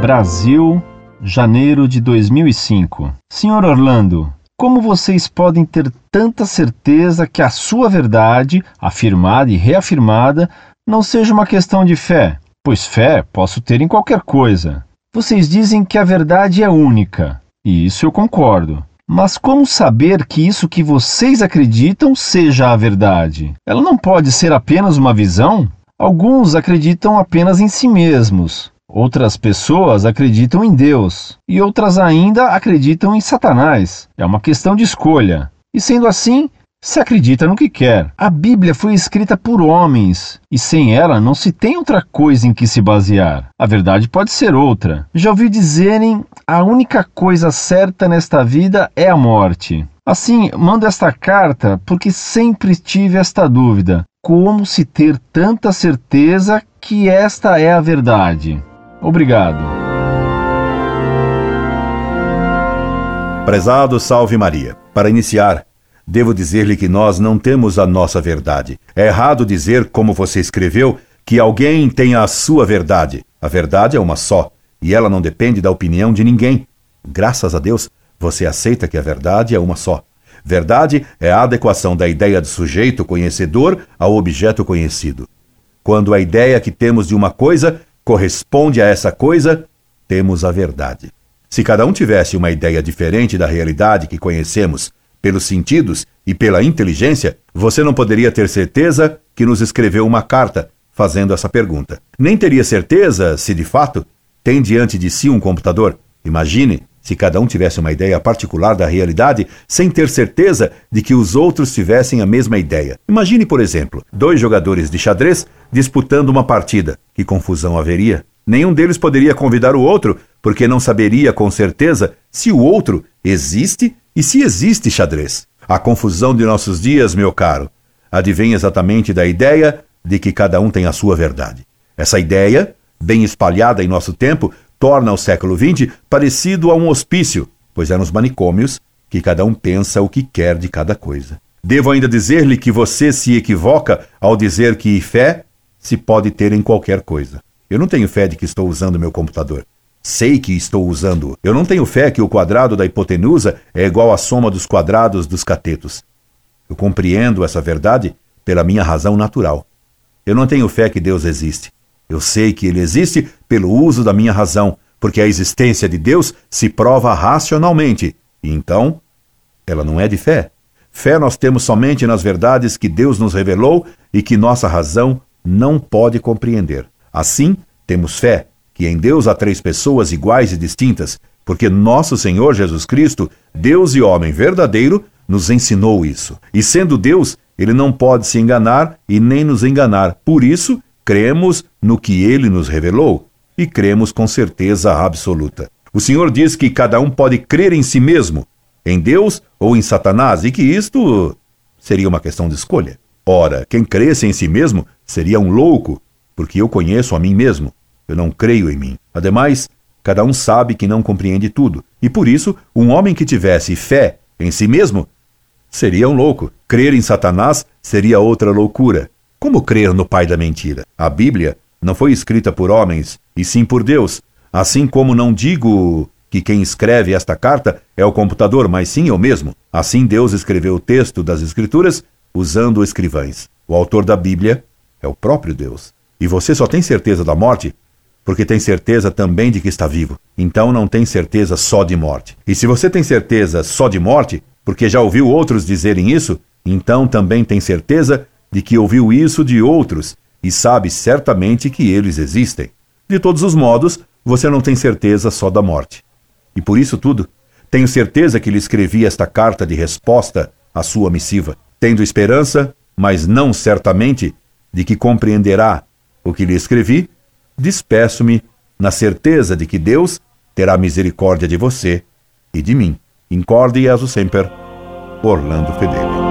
Brasil, janeiro de 2005. Senhor Orlando, como vocês podem ter tanta certeza que a sua verdade, afirmada e reafirmada, não seja uma questão de fé? Pois fé posso ter em qualquer coisa. Vocês dizem que a verdade é única, e isso eu concordo. Mas como saber que isso que vocês acreditam seja a verdade? Ela não pode ser apenas uma visão? Alguns acreditam apenas em si mesmos, outras pessoas acreditam em Deus e outras ainda acreditam em Satanás. É uma questão de escolha. E sendo assim, se acredita no que quer. A Bíblia foi escrita por homens e sem ela não se tem outra coisa em que se basear. A verdade pode ser outra. Já ouvi dizerem: a única coisa certa nesta vida é a morte. Assim, mando esta carta porque sempre tive esta dúvida: como se ter tanta certeza que esta é a verdade? Obrigado. Prezado Salve Maria. Para iniciar, Devo dizer-lhe que nós não temos a nossa verdade. É errado dizer, como você escreveu, que alguém tem a sua verdade. A verdade é uma só, e ela não depende da opinião de ninguém. Graças a Deus, você aceita que a verdade é uma só. Verdade é a adequação da ideia do sujeito conhecedor ao objeto conhecido. Quando a ideia que temos de uma coisa corresponde a essa coisa, temos a verdade. Se cada um tivesse uma ideia diferente da realidade que conhecemos, pelos sentidos e pela inteligência, você não poderia ter certeza que nos escreveu uma carta fazendo essa pergunta. Nem teria certeza se, de fato, tem diante de si um computador. Imagine se cada um tivesse uma ideia particular da realidade sem ter certeza de que os outros tivessem a mesma ideia. Imagine, por exemplo, dois jogadores de xadrez disputando uma partida. Que confusão haveria? Nenhum deles poderia convidar o outro, porque não saberia com certeza se o outro existe e se existe xadrez? A confusão de nossos dias, meu caro, advém exatamente da ideia de que cada um tem a sua verdade. Essa ideia, bem espalhada em nosso tempo, torna o século XX parecido a um hospício, pois é nos manicômios que cada um pensa o que quer de cada coisa. Devo ainda dizer-lhe que você se equivoca ao dizer que fé se pode ter em qualquer coisa. Eu não tenho fé de que estou usando meu computador. Sei que estou usando. Eu não tenho fé que o quadrado da hipotenusa é igual à soma dos quadrados dos catetos. Eu compreendo essa verdade pela minha razão natural. Eu não tenho fé que Deus existe. Eu sei que ele existe pelo uso da minha razão, porque a existência de Deus se prova racionalmente. E então, ela não é de fé. Fé nós temos somente nas verdades que Deus nos revelou e que nossa razão não pode compreender. Assim, temos fé que em Deus há três pessoas iguais e distintas, porque nosso Senhor Jesus Cristo, Deus e homem verdadeiro, nos ensinou isso. E sendo Deus, ele não pode se enganar e nem nos enganar. Por isso, cremos no que ele nos revelou e cremos com certeza absoluta. O Senhor diz que cada um pode crer em si mesmo, em Deus ou em Satanás, e que isto seria uma questão de escolha. Ora, quem cresce em si mesmo seria um louco, porque eu conheço a mim mesmo. Eu não creio em mim. Ademais, cada um sabe que não compreende tudo, e por isso, um homem que tivesse fé em si mesmo seria um louco. Crer em Satanás seria outra loucura. Como crer no pai da mentira? A Bíblia não foi escrita por homens, e sim por Deus. Assim como não digo que quem escreve esta carta é o computador, mas sim eu mesmo. Assim Deus escreveu o texto das Escrituras usando escrivães. O autor da Bíblia é o próprio Deus. E você só tem certeza da morte porque tem certeza também de que está vivo. Então não tem certeza só de morte. E se você tem certeza só de morte, porque já ouviu outros dizerem isso, então também tem certeza de que ouviu isso de outros e sabe certamente que eles existem. De todos os modos, você não tem certeza só da morte. E por isso tudo, tenho certeza que lhe escrevi esta carta de resposta à sua missiva, tendo esperança, mas não certamente, de que compreenderá o que lhe escrevi despeço-me na certeza de que Deus terá misericórdia de você e de mim. Incorde e aso sempre, Orlando Fedeli.